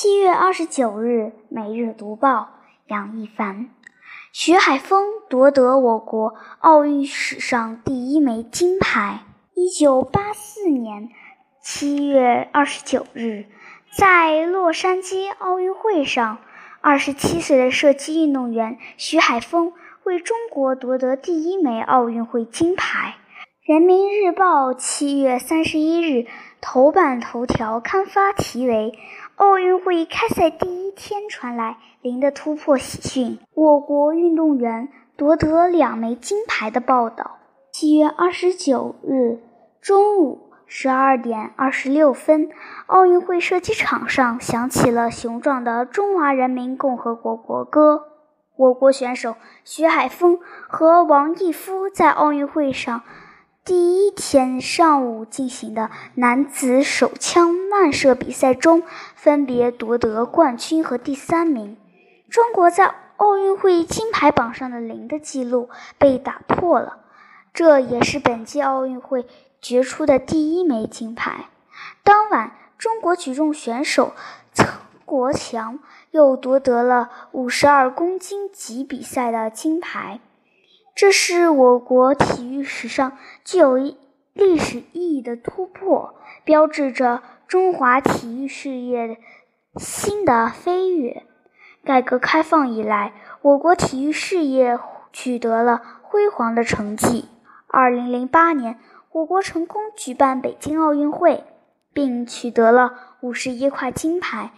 七月二十九日，《每日读报》杨一凡：徐海峰夺得我国奥运史上第一枚金牌。一九八四年七月二十九日，在洛杉矶奥运会上，二十七岁的射击运动员徐海峰为中国夺得第一枚奥运会金牌。《人民日报》七月三十一日头版头条刊发题为。奥运会开赛第一天传来零的突破喜讯，我国运动员夺得两枚金牌的报道。七月二十九日中午十二点二十六分，奥运会射击场上响起了雄壮的中华人民共和国国歌。我国选手徐海峰和王毅夫在奥运会上。第一天上午进行的男子手枪慢射比赛中，分别夺得冠军和第三名。中国在奥运会金牌榜上的零的记录被打破了，这也是本届奥运会决出的第一枚金牌。当晚，中国举重选手曾国强又夺得了五十二公斤级比赛的金牌。这是我国体育史上具有历史意义的突破，标志着中华体育事业新的飞跃。改革开放以来，我国体育事业取得了辉煌的成绩。二零零八年，我国成功举办北京奥运会，并取得了五十一块金牌、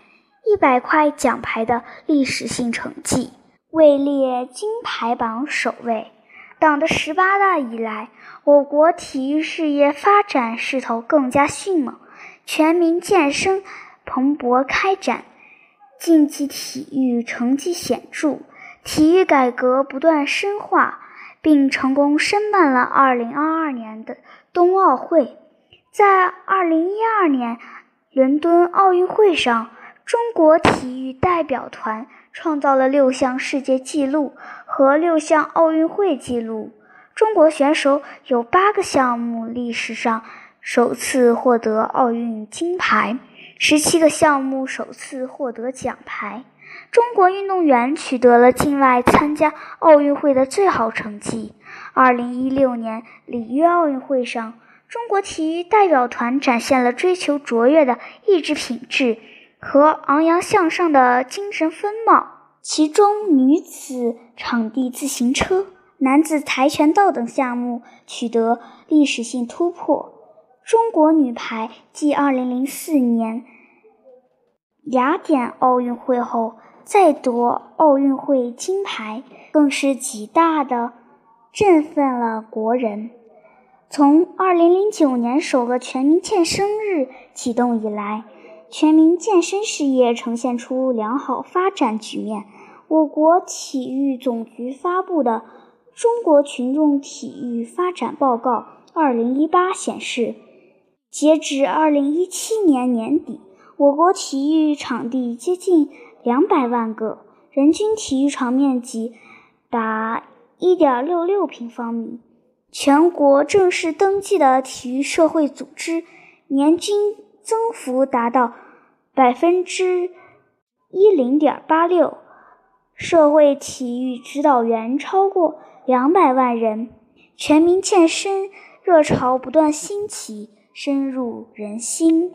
一百块奖牌的历史性成绩，位列金牌榜首位。党的十八大以来，我国体育事业发展势头更加迅猛，全民健身蓬勃开展，竞技体育成绩显著，体育改革不断深化，并成功申办了2022年的冬奥会。在2012年伦敦奥运会上，中国体育代表团。创造了六项世界纪录和六项奥运会纪录。中国选手有八个项目历史上首次获得奥运金牌，十七个项目首次获得奖牌。中国运动员取得了境外参加奥运会的最好成绩。二零一六年里约奥运会上，中国体育代表团展现了追求卓越的意志品质。和昂扬向上的精神风貌，其中女子场地自行车、男子跆拳道等项目取得历史性突破。中国女排继2004年雅典奥运会后再夺奥运会金牌，更是极大的振奋了国人。从2009年首个全民健身日启动以来，全民健身事业呈现出良好发展局面。我国体育总局发布的《中国群众体育发展报告（二零一八）》显示，截至二零一七年年底，我国体育场地接近两百万个，人均体育场面积达一点六六平方米。全国正式登记的体育社会组织年均。增幅达到百分之一零点八六，社会体育指导员超过两百万人，全民健身热潮不断兴起，深入人心。